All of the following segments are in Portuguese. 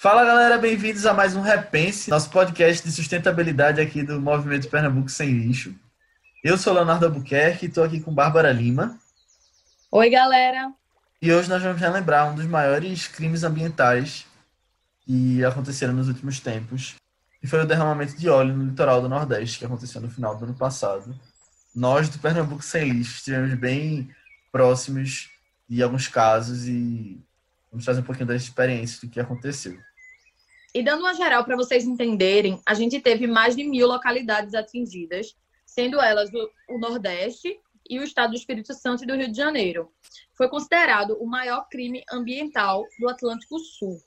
Fala galera, bem-vindos a mais um Repense, nosso podcast de sustentabilidade aqui do Movimento Pernambuco Sem Lixo. Eu sou Leonardo Albuquerque e estou aqui com Bárbara Lima. Oi, galera! E hoje nós vamos relembrar um dos maiores crimes ambientais que aconteceram nos últimos tempos, que foi o derramamento de óleo no litoral do Nordeste, que aconteceu no final do ano passado. Nós do Pernambuco Sem Lixo estivemos bem próximos de alguns casos e vamos trazer um pouquinho da experiência do que aconteceu. E dando uma geral para vocês entenderem, a gente teve mais de mil localidades atingidas, sendo elas o, Nordeste e o estado do Espírito Santo e do Rio de Janeiro. Foi considerado o maior crime ambiental do Atlântico Sul.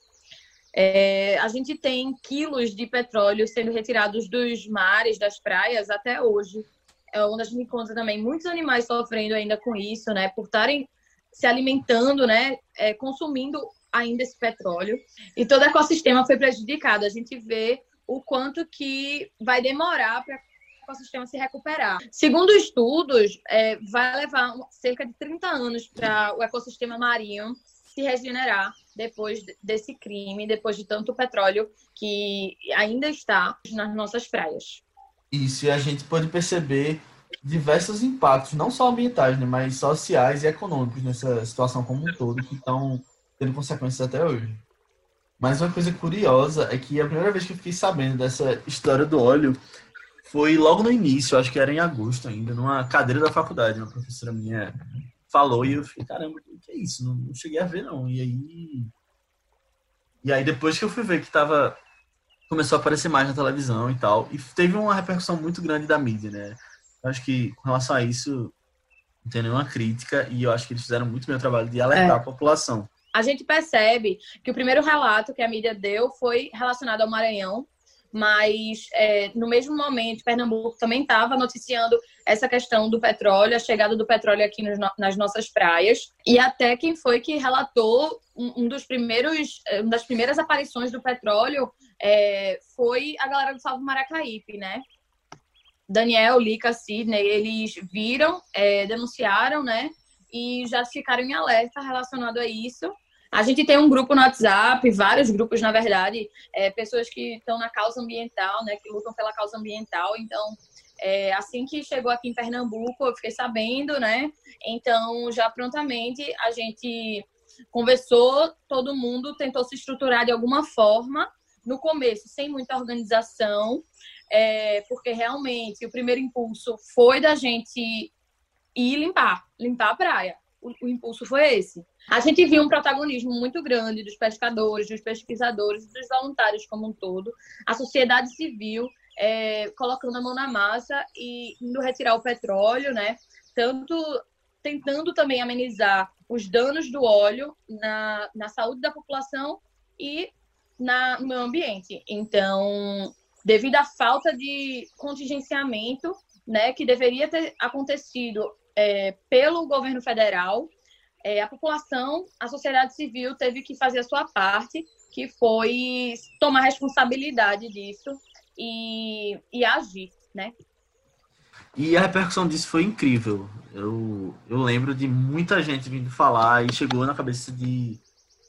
É, a gente tem quilos de petróleo sendo retirados dos mares, das praias, até hoje. É onde a gente encontra também muitos animais sofrendo ainda com isso, né? Por estarem se alimentando, né? É, consumindo ainda esse petróleo e todo o ecossistema foi prejudicado. A gente vê o quanto que vai demorar para o ecossistema se recuperar. Segundo estudos, é, vai levar cerca de 30 anos para o ecossistema marinho se regenerar depois desse crime, depois de tanto petróleo que ainda está nas nossas praias. Isso, e a gente pode perceber diversos impactos, não só ambientais, né, mas sociais e econômicos nessa situação como um todo, que estão tendo consequências até hoje. Mas uma coisa curiosa é que a primeira vez que eu fiquei sabendo dessa história do óleo foi logo no início, acho que era em agosto ainda, numa cadeira da faculdade, uma professora minha falou e eu fiquei, caramba, o que é isso? Não, não cheguei a ver não. E aí e aí depois que eu fui ver que tava começou a aparecer mais na televisão e tal, e teve uma repercussão muito grande da mídia, né? Eu acho que com relação a isso não tem nenhuma crítica e eu acho que eles fizeram muito bem o trabalho de alertar é. a população a gente percebe que o primeiro relato que a mídia deu foi relacionado ao Maranhão, mas é, no mesmo momento, Pernambuco também estava noticiando essa questão do petróleo, a chegada do petróleo aqui nos, nas nossas praias. E até quem foi que relatou um, um dos primeiros, é, uma das primeiras aparições do petróleo é, foi a galera do Salvo Maracaípe, né? Daniel, Lica, Sidney, eles viram, é, denunciaram, né? E já ficaram em alerta relacionado a isso. A gente tem um grupo no WhatsApp, vários grupos, na verdade, é, pessoas que estão na causa ambiental, né, que lutam pela causa ambiental. Então, é, assim que chegou aqui em Pernambuco, eu fiquei sabendo, né? Então, já prontamente a gente conversou, todo mundo tentou se estruturar de alguma forma. No começo, sem muita organização, é, porque realmente o primeiro impulso foi da gente ir limpar, limpar a praia. O, o impulso foi esse. A gente viu um protagonismo muito grande dos pescadores, dos pesquisadores, dos voluntários como um todo, a sociedade civil é, colocando a mão na massa e indo retirar o petróleo, né? Tanto tentando também amenizar os danos do óleo na, na saúde da população e na, no meio ambiente. Então, devido à falta de contingenciamento, né, que deveria ter acontecido é, pelo governo federal, é, a população, a sociedade civil teve que fazer a sua parte, que foi tomar responsabilidade disso e, e agir, né? E a repercussão disso foi incrível. Eu, eu lembro de muita gente vindo falar e chegou na cabeça de,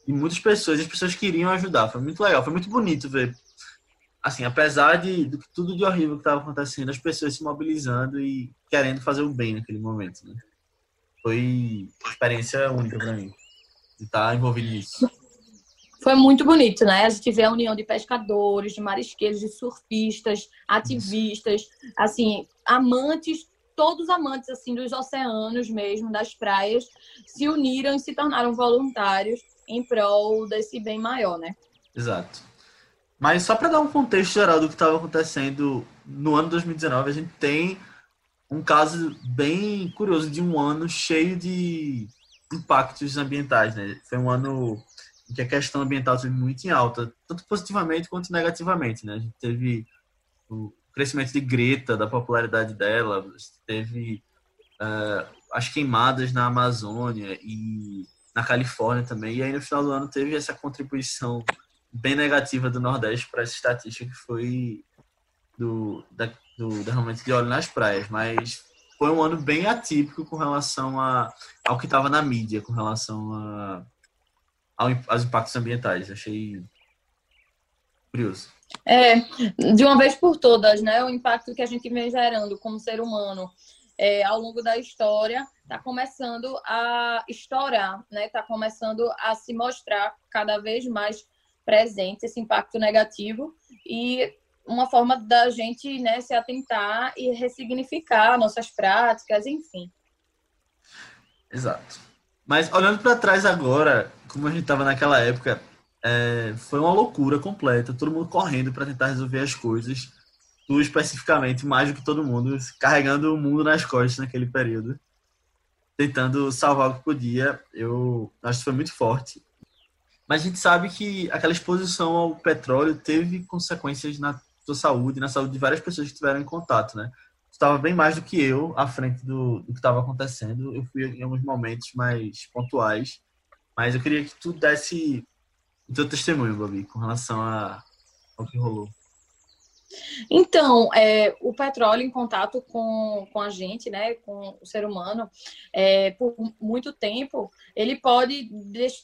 de muitas pessoas. As pessoas queriam ajudar. Foi muito legal, foi muito bonito ver. Assim, apesar de, de tudo de horrível que estava acontecendo, as pessoas se mobilizando e querendo fazer o bem naquele momento, né? Foi uma experiência única para mim de estar tá envolvido nisso. Foi muito bonito, né? A gente vê a união de pescadores, de marisqueiros, de surfistas, ativistas, assim, amantes, todos amantes assim dos oceanos mesmo, das praias, se uniram e se tornaram voluntários em prol desse bem maior, né? Exato. Mas só para dar um contexto geral do que estava acontecendo no ano 2019, a gente tem um caso bem curioso de um ano cheio de impactos ambientais, né? Foi um ano em que a questão ambiental esteve muito em alta, tanto positivamente quanto negativamente, né? A gente teve o crescimento de Greta, da popularidade dela, teve uh, as queimadas na Amazônia e na Califórnia também, e aí no final do ano teve essa contribuição bem negativa do Nordeste para essa estatística que foi do, da, do derramamento de óleo nas praias, mas foi um ano bem atípico com relação a, ao que estava na mídia, com relação a, ao, aos impactos ambientais. Achei Curioso. É, de uma vez por todas, né? O impacto que a gente vem gerando como ser humano é, ao longo da história está começando a estourar, né? Está começando a se mostrar cada vez mais presente esse impacto negativo e uma forma da gente né, se atentar e ressignificar nossas práticas, enfim. Exato. Mas olhando para trás agora, como a gente estava naquela época, é, foi uma loucura completa, todo mundo correndo para tentar resolver as coisas, tu especificamente mais do que todo mundo, carregando o mundo nas costas naquele período, tentando salvar o que podia. Eu acho que foi muito forte. Mas a gente sabe que aquela exposição ao petróleo teve consequências na tua saúde, na saúde de várias pessoas que tiveram em contato, né? Estava bem mais do que eu à frente do, do que estava acontecendo. Eu fui em alguns momentos mais pontuais, mas eu queria que tu desse o teu testemunho, Babi, com relação a, ao que rolou. Então, é, o petróleo em contato com, com a gente, né, com o ser humano, é, por muito tempo, ele pode,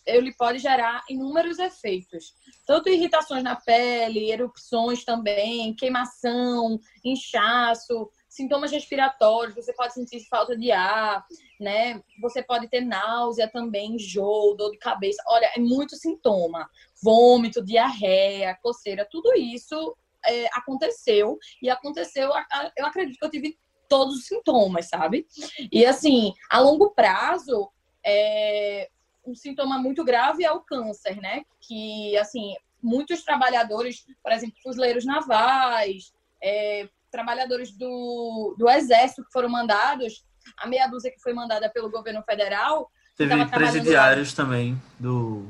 ele pode gerar inúmeros efeitos. Tanto irritações na pele, erupções também, queimação, inchaço, sintomas respiratórios, você pode sentir falta de ar, né? Você pode ter náusea também, enjoo, dor de cabeça. Olha, é muito sintoma. Vômito, diarreia, coceira, tudo isso é, aconteceu. E aconteceu, eu acredito que eu tive todos os sintomas, sabe? E assim, a longo prazo, é, um sintoma muito grave é o câncer, né? Que, assim, muitos trabalhadores, por exemplo, fuzileiros navais, é, trabalhadores do, do exército que foram mandados, a meia dúzia que foi mandada pelo governo federal. Teve presidiários lá, também do.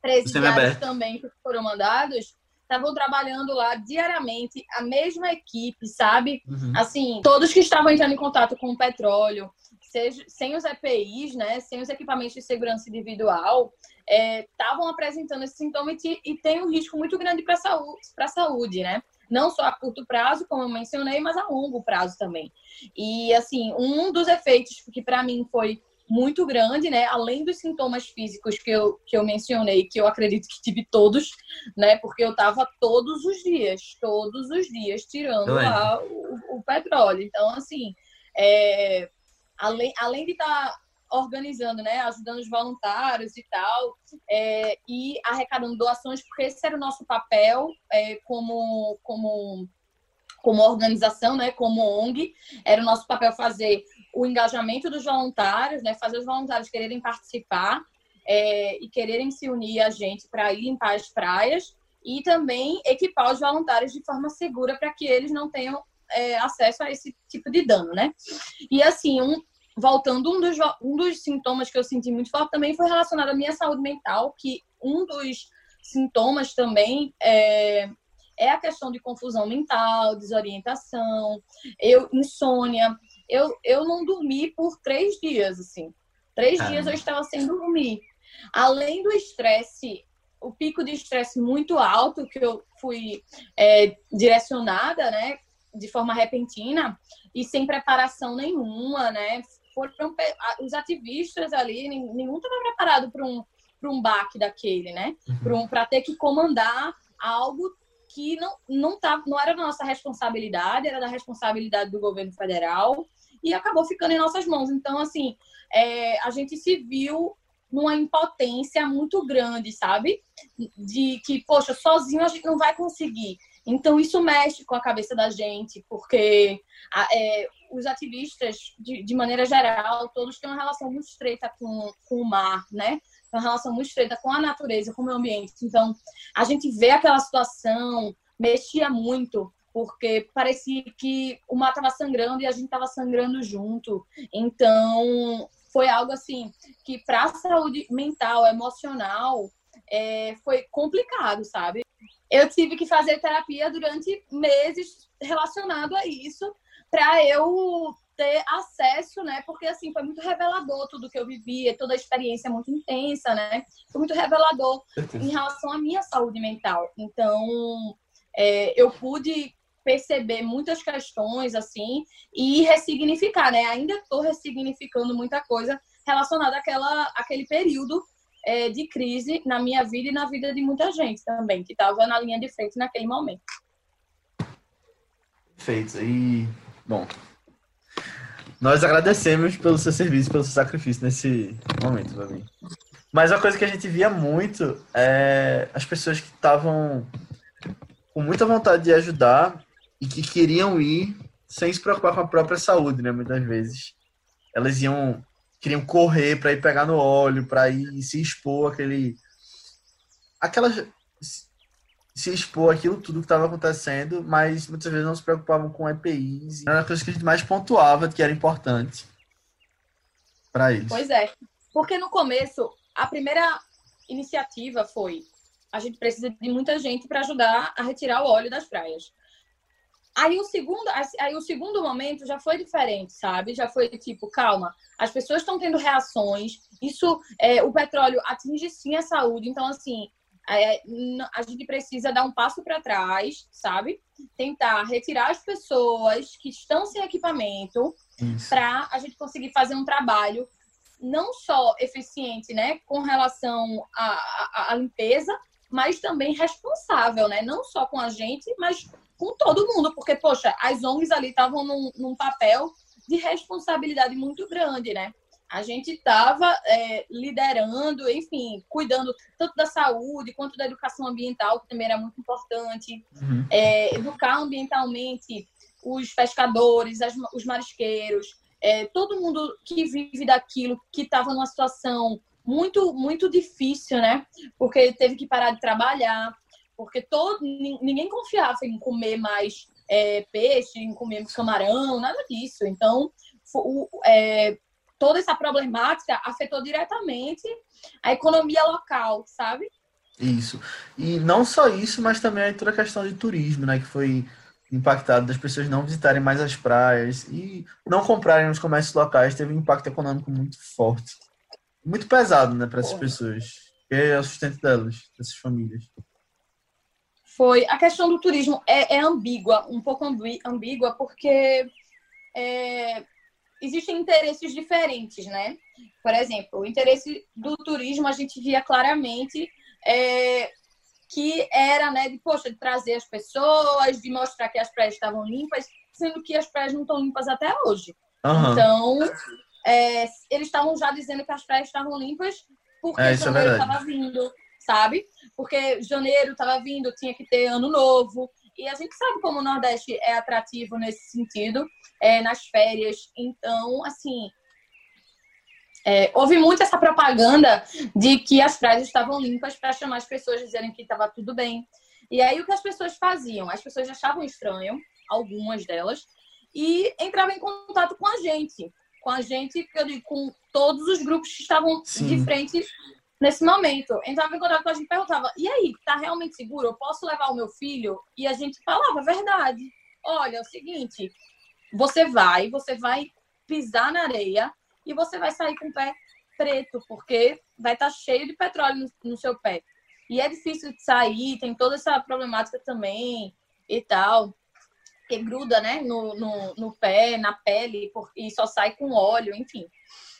Presidiários do também que foram mandados estavam trabalhando lá diariamente, a mesma equipe, sabe? Uhum. Assim, todos que estavam entrando em contato com o petróleo, seja, sem os EPIs, né, sem os equipamentos de segurança individual, estavam é, apresentando esse sintoma e, e tem um risco muito grande para a saúde, saúde, né? Não só a curto prazo, como eu mencionei, mas a longo prazo também. E, assim, um dos efeitos que para mim foi muito grande, né? Além dos sintomas físicos que eu, que eu mencionei, que eu acredito que tive todos, né? Porque eu tava todos os dias, todos os dias tirando o, o, petróleo. Então, assim, é, além, além de estar tá organizando, né? Ajudando os voluntários e tal, é, e arrecadando doações, porque esse era o nosso papel é, como, como como organização, né, como ONG, era o nosso papel fazer o engajamento dos voluntários, né, fazer os voluntários quererem participar é, e quererem se unir a gente para ir limpar as praias e também equipar os voluntários de forma segura para que eles não tenham é, acesso a esse tipo de dano, né? E assim, um, voltando, um dos, um dos sintomas que eu senti muito forte também foi relacionado à minha saúde mental, que um dos sintomas também é, é a questão de confusão mental, desorientação, eu, insônia. Eu, eu não dormi por três dias, assim. Três dias eu estava sem dormir. Além do estresse, o pico de estresse muito alto que eu fui é, direcionada, né, de forma repentina e sem preparação nenhuma, né? Foram os ativistas ali, nenhum estava preparado para um um baque daquele, né? Uhum. Para um, ter que comandar algo que não, não, tá, não era da nossa responsabilidade, era da responsabilidade do governo federal e acabou ficando em nossas mãos. Então, assim, é, a gente se viu numa impotência muito grande, sabe? De que, poxa, sozinho a gente não vai conseguir. Então, isso mexe com a cabeça da gente, porque é, os ativistas, de, de, maneira geral, todos têm uma relação muito estreita com, com o mar, né? uma relação muito estreita com a natureza, com o meio ambiente. Então, a gente vê aquela situação, mexia muito, porque parecia que o mar estava sangrando e a gente estava sangrando junto. Então, foi algo assim que para a saúde mental, emocional, é, foi complicado, sabe? Eu tive que fazer terapia durante meses relacionado a isso para eu ter acesso, né? Porque assim foi muito revelador tudo que eu vivia, toda a experiência é muito intensa, né? Foi muito revelador em relação à minha saúde mental. Então, é, eu pude perceber muitas questões assim e ressignificar, né? Ainda estou ressignificando muita coisa relacionada àquela, àquele período é, de crise na minha vida e na vida de muita gente também, que estava na linha de frente naquele momento. Perfeito. E, bom, nós agradecemos pelo seu serviço, pelo seu sacrifício nesse momento, Babi. Mas uma coisa que a gente via muito é as pessoas que estavam com muita vontade de ajudar e que queriam ir sem se preocupar com a própria saúde, né? Muitas vezes elas iam queriam correr para ir pegar no óleo, para ir se expor aquele aquelas se expor aquilo tudo que estava acontecendo, mas muitas vezes não se preocupavam com EPIs. Era a coisa que a gente mais pontuava que era importante para eles. Pois é, porque no começo a primeira iniciativa foi a gente precisa de muita gente para ajudar a retirar o óleo das praias. Aí o segundo, aí o segundo momento já foi diferente, sabe? Já foi tipo, calma, as pessoas estão tendo reações, isso, é, o petróleo atinge sim a saúde, então assim, é, a gente precisa dar um passo para trás, sabe? Tentar retirar as pessoas que estão sem equipamento para a gente conseguir fazer um trabalho não só eficiente, né, com relação à, à, limpeza, mas também responsável, né, não só com a gente, mas com todo mundo, porque poxa, as ONGs ali estavam num, num papel de responsabilidade muito grande, né? a gente estava é, liderando, enfim, cuidando tanto da saúde quanto da educação ambiental, que também era muito importante, uhum. é, educar ambientalmente os pescadores, as, os marisqueiros, é, todo mundo que vive daquilo, que estava numa situação muito, muito difícil, né? Porque teve que parar de trabalhar, porque todo, ninguém confiava em comer mais é, peixe, em comer camarão, nada disso. Então, o, é, toda essa problemática afetou diretamente a economia local, sabe? Isso. E não só isso, mas também toda a questão de turismo, né? Que foi impactado das pessoas não visitarem mais as praias e não comprarem nos comércios locais teve um impacto econômico muito forte. Muito pesado, né, para essas pessoas. Que é o sustento delas, dessas famílias. Foi. A questão do turismo é, é ambígua, um pouco ambígua, porque é, existem interesses diferentes, né? Por exemplo, o interesse do turismo a gente via claramente é, que era, né, de, poxa, de trazer as pessoas, de mostrar que as praias estavam limpas, sendo que as praias não estão limpas até hoje. Uhum. Então, é, eles estavam já dizendo que as praias estavam limpas porque é, é janeiro estava vindo, sabe? Porque janeiro estava vindo, tinha que ter ano novo. E a gente sabe como o Nordeste é atrativo nesse sentido, é, nas férias. Então, assim, é, houve muito essa propaganda de que as praias estavam limpas para chamar as pessoas dizerem que estava tudo bem. E aí o que as pessoas faziam? As pessoas achavam estranho, algumas delas, e entravam em contato com a gente. Com a gente, eu digo, com todos os grupos que estavam Sim. de frente nesse momento. Entrava em contato com a gente e perguntava: e aí, tá realmente seguro? Eu posso levar o meu filho? E a gente falava a verdade. Olha, é o seguinte, você vai, você vai pisar na areia e você vai sair com o pé preto, porque vai estar tá cheio de petróleo no, no seu pé. E é difícil de sair, tem toda essa problemática também e tal. Que gruda, né, no, no, no pé, na pele, e só sai com óleo, enfim,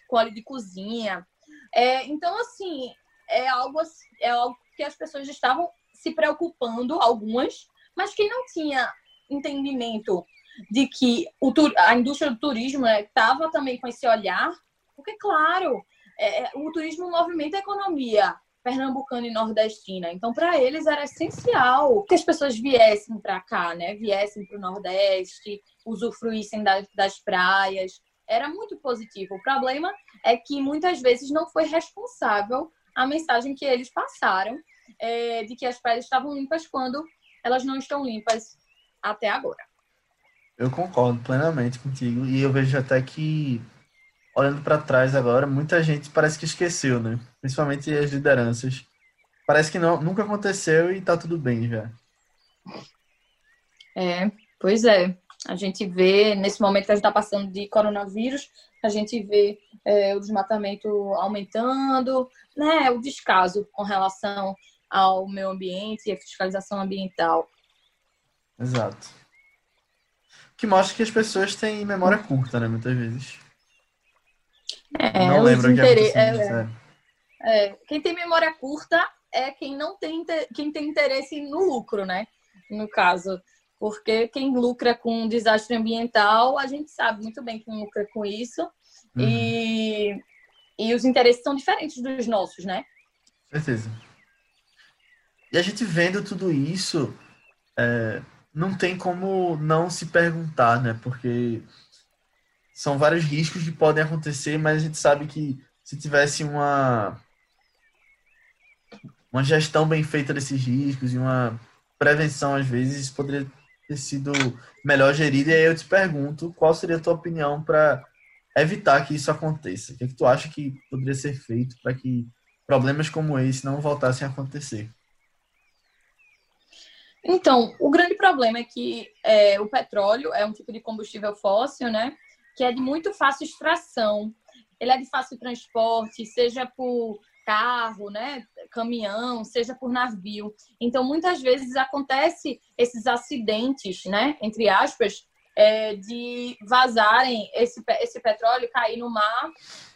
com óleo de cozinha. É, então, assim, é algo, é algo que as pessoas estavam se preocupando, algumas, mas quem não tinha entendimento de que o, a indústria do turismo estava né, também com esse olhar, porque, claro, é, é, o turismo movimenta a economia pernambucana e nordestina. Então, para eles era essencial que as pessoas viessem para cá, né? Viessem para o Nordeste, usufruíssem das praias. Era muito positivo. O problema é que muitas vezes não foi responsável a mensagem que eles passaram é, de que as praias estavam limpas quando elas não estão limpas até agora. Eu concordo plenamente contigo e eu vejo até que olhando para trás agora, muita gente parece que esqueceu, né? Principalmente as lideranças. Parece que não, nunca aconteceu e tá tudo bem já. É, pois é. A gente vê, nesse momento que a gente está passando de coronavírus, a gente vê é, o desmatamento aumentando, né, o descaso com relação ao meio ambiente e a fiscalização ambiental. Exato que mostra que as pessoas têm memória curta, né? Muitas vezes. É, não lembro o que é, é, É, quem tem memória curta é quem não tem, quem tem interesse no lucro, né? No caso. Porque quem lucra com desastre ambiental, a gente sabe muito bem quem lucra com isso. Uhum. E, e os interesses são diferentes dos nossos, né? Certeza. E a gente vendo tudo isso, é, não tem como não se perguntar, né? Porque são vários riscos que podem acontecer, mas a gente sabe que se tivesse uma uma gestão bem feita desses riscos e uma prevenção, às vezes, poderia ter sido melhor gerida. E aí eu te pergunto, qual seria a tua opinião para evitar que isso aconteça? O que, é que tu acha que poderia ser feito para que problemas como esse não voltassem a acontecer? Então, o grande problema é que é, o petróleo é um tipo de combustível fóssil, né? Que é de muito fácil extração. Ele é de fácil transporte, seja por carro, né, caminhão, seja por navio. Então, muitas vezes acontece esses acidentes, né, entre aspas, é, de vazarem esse, esse petróleo, cair no mar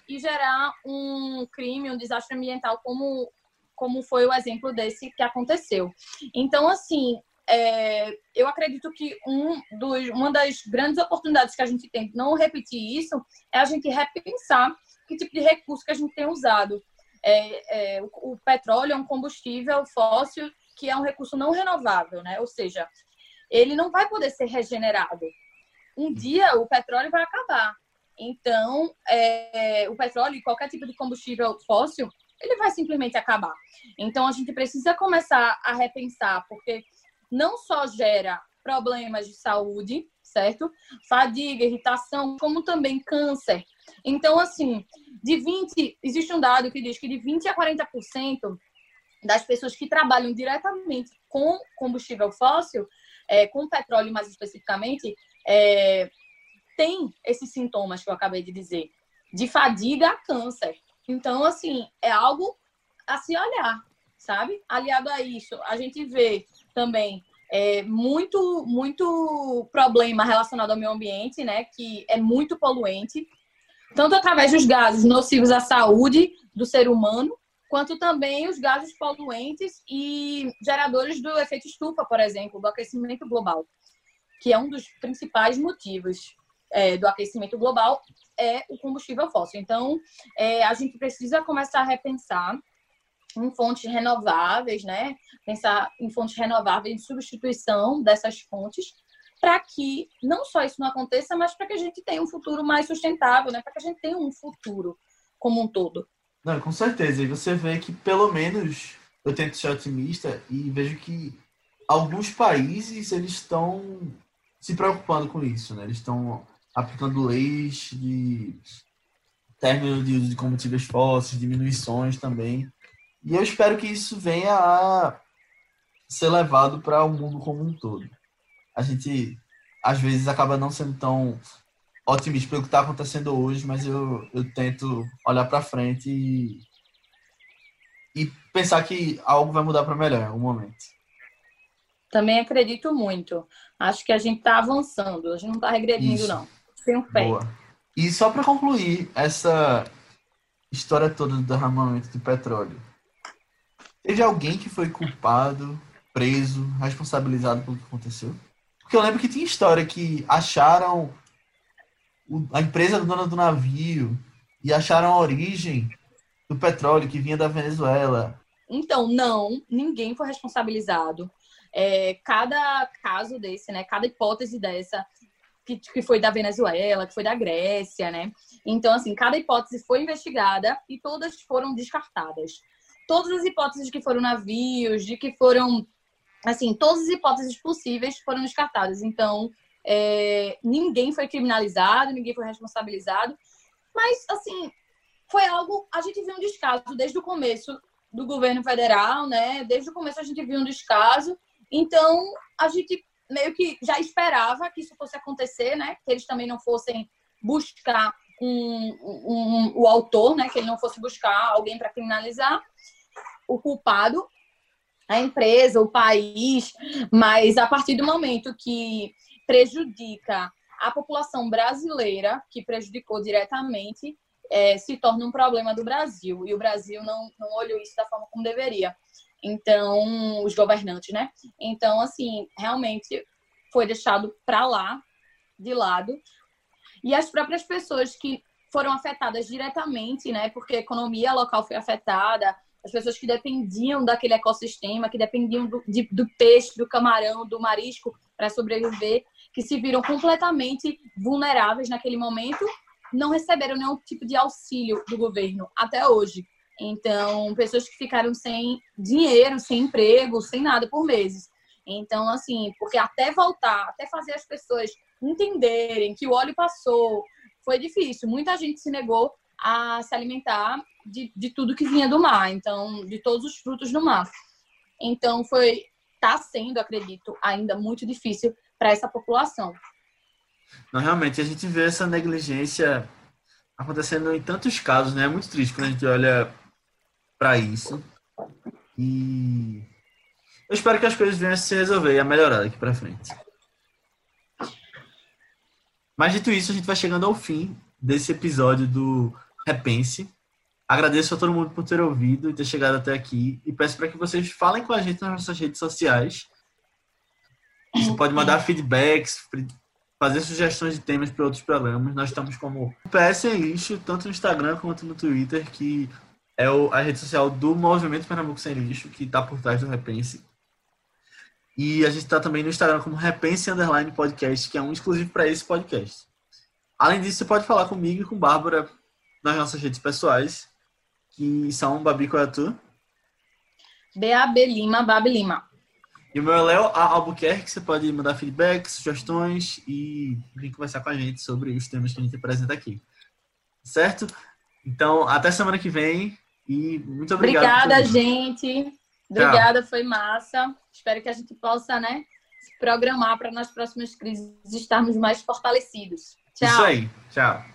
e gerar um crime, um desastre ambiental, como, como foi o exemplo desse que aconteceu. Então, assim, é, eu acredito que um dos, uma das grandes oportunidades que a gente tem de não repetir isso é a gente repensar que tipo de recurso que a gente tem usado é, é, o, o, petróleo é um combustível fóssil que é um recurso não renovável, né? Ou seja, ele não vai poder ser regenerado. Um dia o petróleo vai acabar. Então, é, o petróleo e qualquer tipo de combustível fóssil, ele vai simplesmente acabar. Então, a gente precisa começar a repensar, porque não só gera problemas de saúde, certo? Fadiga, irritação, como também câncer. Então, assim, de 20, existe um dado que diz que de 20 a 40% das pessoas que trabalham diretamente com combustível fóssil, é, com petróleo mais especificamente, é, tem esses sintomas que eu acabei de dizer, de fadiga a câncer. Então, assim, é algo a se olhar, sabe? Aliado a isso, a gente vê também é, muito, muito problema relacionado ao meio ambiente, né? Que é muito poluente tanto através dos gases nocivos à saúde do ser humano, quanto também os gases poluentes e geradores do efeito estufa, por exemplo, do aquecimento global, que é um dos principais motivos é, do aquecimento global, é o combustível fóssil. Então, é, a gente precisa começar a repensar em fontes renováveis, né? Pensar em fontes renováveis de substituição dessas fontes para que não só isso não aconteça, mas para que a gente tenha um futuro mais sustentável, né? Para que a gente tenha um futuro como um todo. Não, com certeza. E você vê que pelo menos eu tento ser otimista e vejo que alguns países eles estão se preocupando com isso, né? Eles estão aplicando leis de término de uso de combustíveis fósseis, diminuições também. E eu espero que isso venha a ser levado para o mundo como um todo a gente às vezes acaba não sendo tão otimista pelo que está acontecendo hoje, mas eu, eu tento olhar para frente e, e pensar que algo vai mudar para melhor em algum momento. Também acredito muito. Acho que a gente está avançando, a gente não está regredindo, Isso. não. Tenho fé. Boa. E só para concluir essa história toda do derramamento de petróleo, teve alguém que foi culpado, preso, responsabilizado pelo que aconteceu? Porque eu lembro que tinha história que acharam a empresa dona do navio e acharam a origem do petróleo que vinha da Venezuela. Então, não, ninguém foi responsabilizado. É, cada caso desse, né, cada hipótese dessa, que, que foi da Venezuela, que foi da Grécia, né? Então, assim, cada hipótese foi investigada e todas foram descartadas. Todas as hipóteses de que foram navios, de que foram assim, todas as hipóteses possíveis foram descartadas. Então, é, ninguém foi criminalizado, ninguém foi responsabilizado. Mas, assim, foi algo. A gente viu um descaso desde o começo do governo federal, né? Desde o começo a gente viu um descaso. Então, a gente meio que já esperava que isso fosse acontecer, né? Que eles também não fossem buscar um, um, um o autor, né? Que ele não fosse buscar alguém para criminalizar o culpado a empresa, o país, mas a partir do momento que prejudica a população brasileira, que prejudicou diretamente, é, se torna um problema do Brasil. E o Brasil não, não olhou isso da forma como deveria. Então, os governantes, né? Então, assim, realmente foi deixado para lá, de lado. E as próprias pessoas que foram afetadas diretamente, né? Porque a economia local foi afetada, as pessoas que dependiam daquele ecossistema, que dependiam do, de, do peixe, do camarão, do marisco para sobreviver, que se viram completamente vulneráveis naquele momento, não receberam nenhum tipo de auxílio do governo até hoje. Então, pessoas que ficaram sem dinheiro, sem emprego, sem nada por meses. Então, assim, porque até voltar, até fazer as pessoas entenderem que o óleo passou, foi difícil. Muita gente se negou a se alimentar de, de tudo que vinha do mar, então, de todos os frutos do mar. Então, foi, está sendo, acredito, ainda muito difícil para essa população. Não, realmente, a gente vê essa negligência acontecendo em tantos casos, né? É muito triste quando a gente olha para isso. E eu espero que as coisas venham a se resolver e a melhorar daqui para frente. Mas dito isso, a gente vai chegando ao fim desse episódio do Repense. Agradeço a todo mundo por ter ouvido e ter chegado até aqui. E peço para que vocês falem com a gente nas nossas redes sociais. Você pode mandar feedbacks, fazer sugestões de temas para outros programas. Nós estamos como PS Lixo, tanto no Instagram quanto no Twitter, que é a rede social do Movimento Pernambuco Sem Lixo, que está por trás do Repense. E a gente está também no Instagram como Repense Underline Podcast, que é um exclusivo para esse podcast. Além disso, você pode falar comigo e com Bárbara nas nossas redes pessoais, que são Babi Coiatu. B-A-B Lima, Babi Lima. E o meu é Léo Albuquerque, você pode mandar feedback, sugestões e vir conversar com a gente sobre os temas que a gente apresenta aqui. Certo? Então, até semana que vem e muito obrigado. Obrigada, gente. Obrigada, Tchau. foi massa. Espero que a gente possa, né, se programar para nas próximas crises estarmos mais fortalecidos. Tchau. Isso aí. Tchau.